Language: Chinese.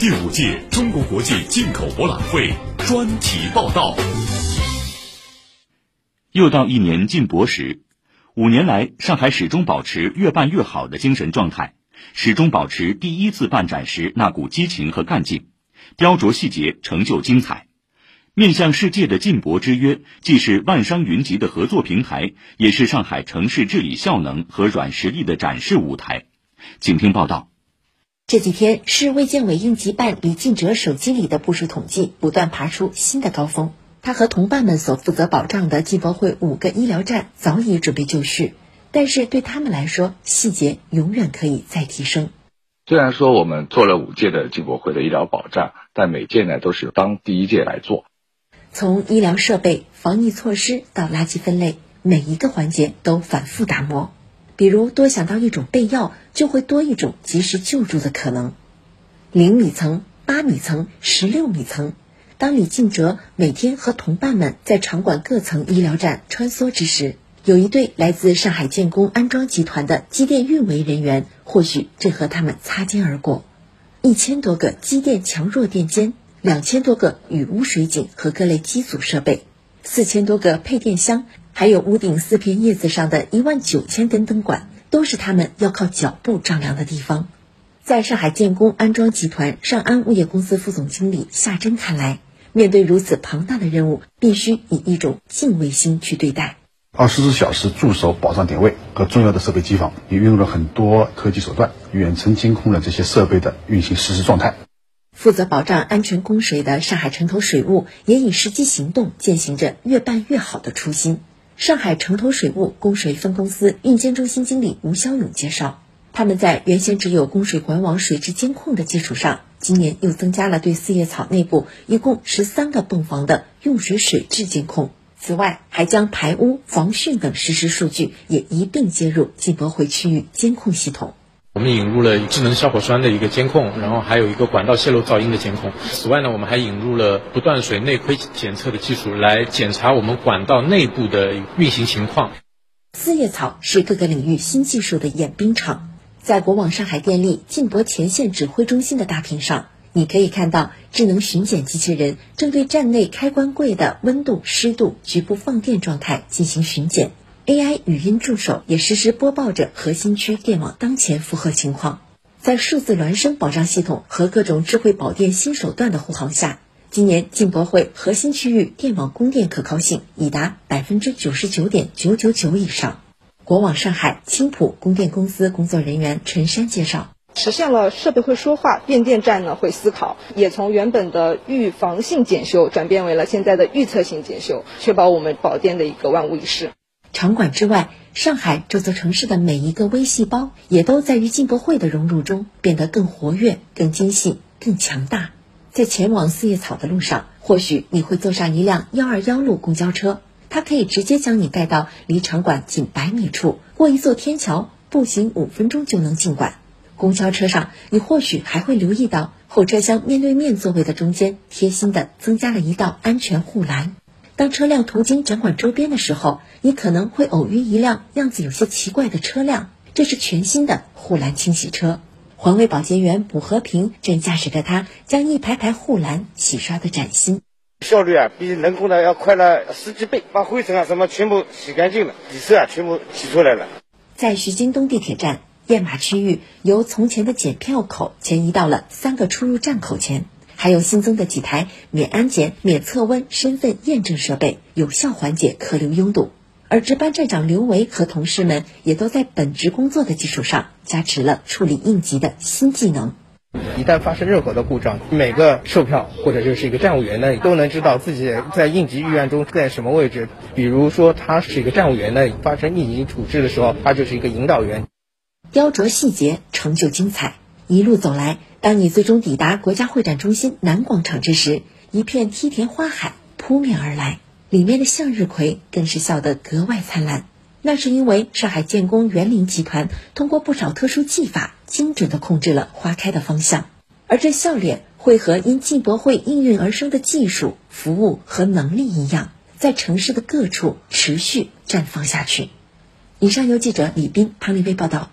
第五届中国国际进口博览会专题报道。又到一年进博时，五年来，上海始终保持越办越好的精神状态，始终保持第一次办展时那股激情和干劲，雕琢细节，成就精彩。面向世界的进博之约，既是万商云集的合作平台，也是上海城市治理效能和软实力的展示舞台。请听报道。这几天，市卫健委应急办李进哲手机里的部署统计不断爬出新的高峰。他和同伴们所负责保障的进博会五个医疗站早已准备就绪，但是对他们来说，细节永远可以再提升。虽然说我们做了五届的进博会的医疗保障，但每届呢都是当第一届来做。从医疗设备、防疫措施到垃圾分类，每一个环节都反复打磨。比如多想到一种备药，就会多一种及时救助的可能。零米层、八米层、十六米层。当李进哲每天和同伴们在场馆各层医疗站穿梭之时，有一对来自上海建工安装集团的机电运维人员，或许正和他们擦肩而过。一千多个机电强弱电间。两千多个雨污水井和各类机组设备，四千多个配电箱，还有屋顶四片叶子上的一万九千根灯管，都是他们要靠脚步丈量的地方。在上海建工安装集团上安物业公司副总经理夏真看来，面对如此庞大的任务，必须以一种敬畏心去对待。二十四小时驻守保障点位和重要的设备机房，也运用了很多科技手段，远程监控了这些设备的运行实时状态。负责保障安全供水的上海城投水务也以实际行动践行着越办越好的初心。上海城投水务供水分公司运监中心经理吴肖勇介绍，他们在原先只有供水管网水质监控的基础上，今年又增加了对四叶草内部一共十三个泵房的用水水质监控。此外，还将排污、防汛等实时数据也一并接入进博会区域监控系统。我们引入了智能消火栓的一个监控，然后还有一个管道泄漏噪音的监控。此外呢，我们还引入了不断水内窥检测的技术，来检查我们管道内部的运行情况。四叶草是各个领域新技术的演兵场。在国网上海电力进博前线指挥中心的大屏上，你可以看到智能巡检机器人正对站内开关柜的温度、湿度、局部放电状态进行巡检。AI 语音助手也实时播报着核心区电网当前负荷情况。在数字孪生保障系统和各种智慧保电新手段的护航下，今年进博会核心区域电网供电可靠性已达百分之九十九点九九九以上。国网上海青浦供电公司工作人员陈山介绍，实现了设备会说话，变电站呢会思考，也从原本的预防性检修转变为了现在的预测性检修，确保我们保电的一个万无一失。场馆之外，上海这座城市的每一个微细胞，也都在于进博会的融入中变得更活跃、更精细、更强大。在前往四叶草的路上，或许你会坐上一辆幺二幺路公交车，它可以直接将你带到离场馆仅百米处，过一座天桥，步行五分钟就能进馆。公交车上，你或许还会留意到后车厢面对面座位的中间，贴心的增加了一道安全护栏。当车辆途经展馆周边的时候，你可能会偶遇一辆样子有些奇怪的车辆，这是全新的护栏清洗车。环卫保洁员卜和平正驾驶着它，将一排排护栏洗刷的崭新。效率啊，比人工的要快了十几倍，把灰尘啊什么全部洗干净了，底色啊全部洗出来了。在徐泾东地铁站，验码区域由从前的检票口前移到了三个出入站口前。还有新增的几台免安检、免测温身份验证设备，有效缓解客流拥堵。而值班站长刘维和同事们也都在本职工作的基础上，加持了处理应急的新技能。一旦发生任何的故障，每个售票或者就是一个站务员呢，都能知道自己在应急预案中在什么位置。比如说，他是一个站务员呢，发生应急处置的时候，他就是一个引导员。雕琢细节，成就精彩。一路走来。当你最终抵达国家会展中心南广场之时，一片梯田花海扑面而来，里面的向日葵更是笑得格外灿烂。那是因为上海建工园林集团通过不少特殊技法，精准地控制了花开的方向。而这笑脸会和因进博会应运而生的技术、服务和能力一样，在城市的各处持续绽放下去。以上由记者李斌、潘丽薇报道。